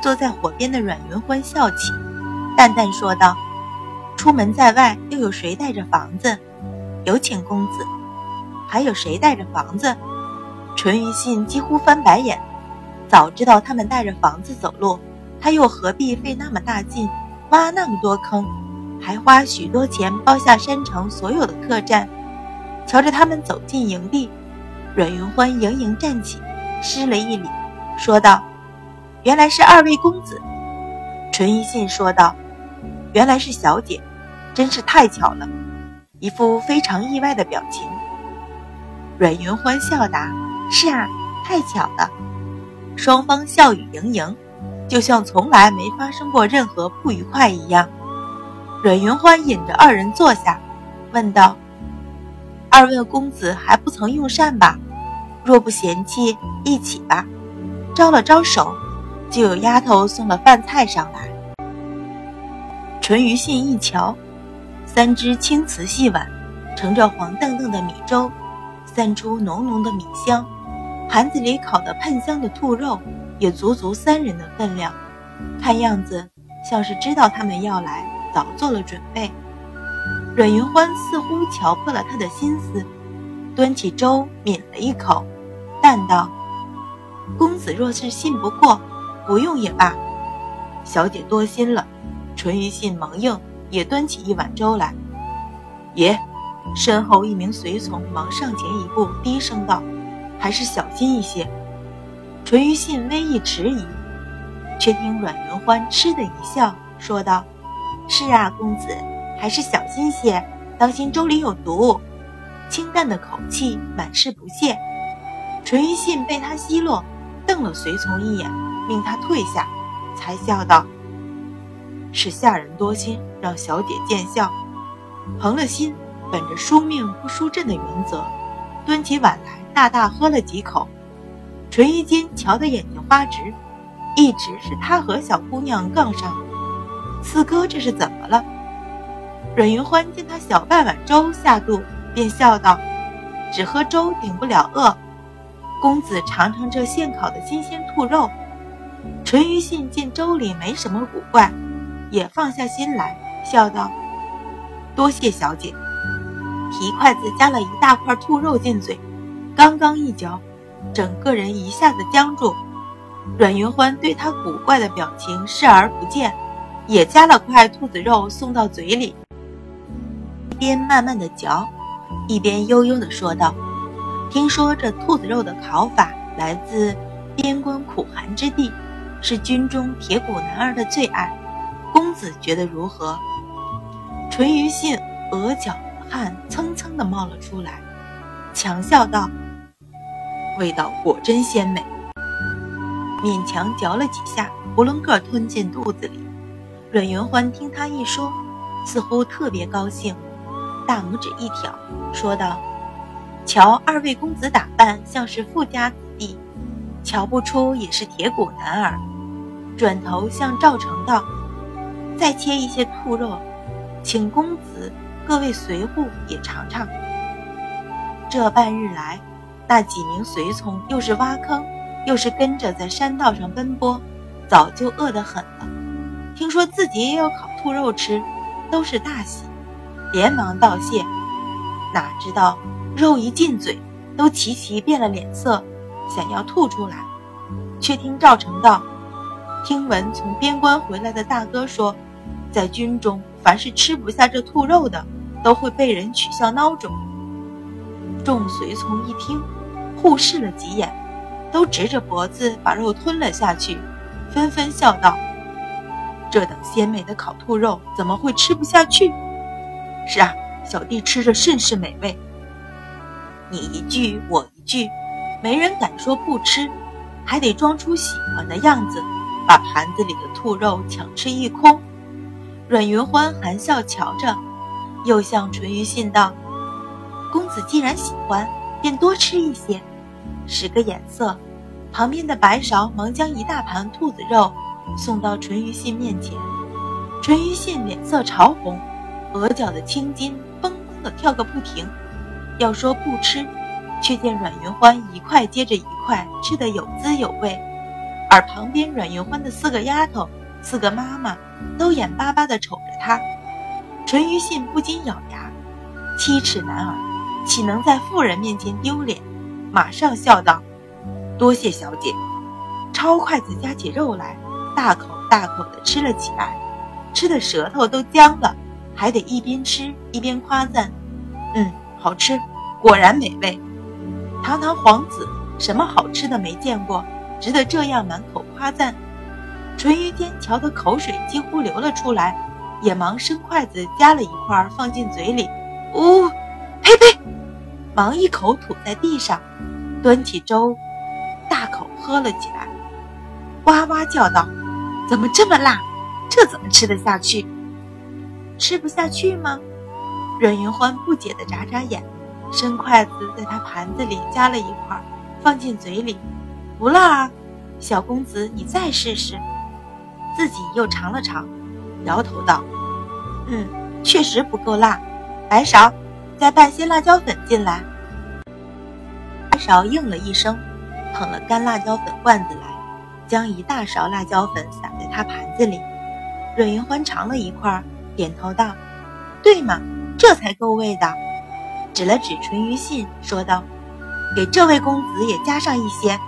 坐在火边的阮云欢笑起，淡淡说道：“出门在外，又有谁带着房子？有请公子。还有谁带着房子？”淳于信几乎翻白眼。早知道他们带着房子走路，他又何必费那么大劲挖那么多坑，还花许多钱包下山城所有的客栈？瞧着他们走进营地，阮云欢盈盈站起，施了一礼，说道：“原来是二位公子。”淳于信说道：“原来是小姐，真是太巧了。”一副非常意外的表情。阮云欢笑答：“是啊，太巧了。”双方笑语盈盈，就像从来没发生过任何不愉快一样。阮云欢引着二人坐下，问道：“二位公子还不曾用膳吧？若不嫌弃，一起吧。”招了招手，就有丫头送了饭菜上来。淳于信一瞧，三只青瓷细碗，盛着黄澄澄的米粥，散出浓浓的米香。盘子里烤的喷香的兔肉，也足足三人的分量。看样子像是知道他们要来，早做了准备。阮云欢似乎瞧破了他的心思，端起粥抿了一口，淡道：“公子若是信不过，不用也罢。小姐多心了。”淳于信忙应，也端起一碗粥来。爷，身后一名随从忙上前一步，低声道。还是小心一些。淳于信微一迟疑，却听阮云欢嗤的一笑，说道：“是啊，公子，还是小心些，当心粥里有毒。”清淡的口气，满是不屑。淳于信被他奚落，瞪了随从一眼，命他退下，才笑道：“是下人多心，让小姐见笑。”横了心，本着输命不输阵的原则，端起碗来。大大喝了几口，淳于坚瞧得眼睛发直，一直是他和小姑娘杠上。四哥这是怎么了？阮云欢见他小半碗粥下肚，便笑道：“只喝粥顶不了饿，公子尝尝这现烤的新鲜兔肉。”淳于信见粥里没什么古怪，也放下心来，笑道：“多谢小姐。”提筷子夹了一大块兔肉进嘴。刚刚一嚼，整个人一下子僵住。阮云欢对他古怪的表情视而不见，也夹了块兔子肉送到嘴里，一边慢慢的嚼，一边悠悠的说道：“听说这兔子肉的烤法来自边关苦寒之地，是军中铁骨男儿的最爱，公子觉得如何？”淳于信额角汗蹭蹭的冒了出来，强笑道。味道果真鲜美，勉强嚼了几下，囫囵个吞进肚子里。阮云欢听他一说，似乎特别高兴，大拇指一挑，说道：“瞧二位公子打扮，像是富家子，瞧不出也是铁骨男儿。”转头向赵成道：“再切一些兔肉，请公子各位随护也尝尝。”这半日来。那几名随从又是挖坑，又是跟着在山道上奔波，早就饿得很了。听说自己也有烤兔肉吃，都是大喜，连忙道谢。哪知道肉一进嘴，都齐齐变了脸色，想要吐出来。却听赵成道，听闻从边关回来的大哥说，在军中凡是吃不下这兔肉的，都会被人取笑孬种。众随从一听。互视了几眼，都直着脖子把肉吞了下去，纷纷笑道：“这等鲜美的烤兔肉，怎么会吃不下去？”“是啊，小弟吃着甚是美味。”你一句我一句，没人敢说不吃，还得装出喜欢的样子，把盘子里的兔肉抢吃一空。阮云欢含笑瞧着，又向淳于信道：“公子既然喜欢，便多吃一些。”使个眼色，旁边的白芍忙将一大盘兔子肉送到淳于信面前。淳于信脸色潮红，额角的青筋嘣嘣的跳个不停。要说不吃，却见阮云欢一块接着一块吃得有滋有味，而旁边阮云欢的四个丫头、四个妈妈都眼巴巴地瞅着他。淳于信不禁咬牙，七尺男儿，岂能在妇人面前丢脸？马上笑道：“多谢小姐。”抄筷子夹起肉来，大口大口地吃了起来，吃的舌头都僵了，还得一边吃一边夸赞：“嗯，好吃，果然美味。”堂堂皇子，什么好吃的没见过？值得这样满口夸赞？淳于天瞧得口水几乎流了出来，也忙伸筷子夹了一块放进嘴里。呜，呸呸！忙一口吐在地上，端起粥，大口喝了起来，哇哇叫道：“怎么这么辣？这怎么吃得下去？吃不下去吗？”阮云欢不解地眨眨眼，伸筷子在他盘子里夹了一块，放进嘴里。不辣啊，小公子，你再试试。自己又尝了尝，摇头道：“嗯，确实不够辣。白勺，再拌些辣椒粉进来。”白勺应了一声，捧了干辣椒粉罐子来，将一大勺辣椒粉撒在他盘子里。阮云欢尝了一块，点头道：“对嘛，这才够味道。”指了指淳于信，说道：“给这位公子也加上一些。”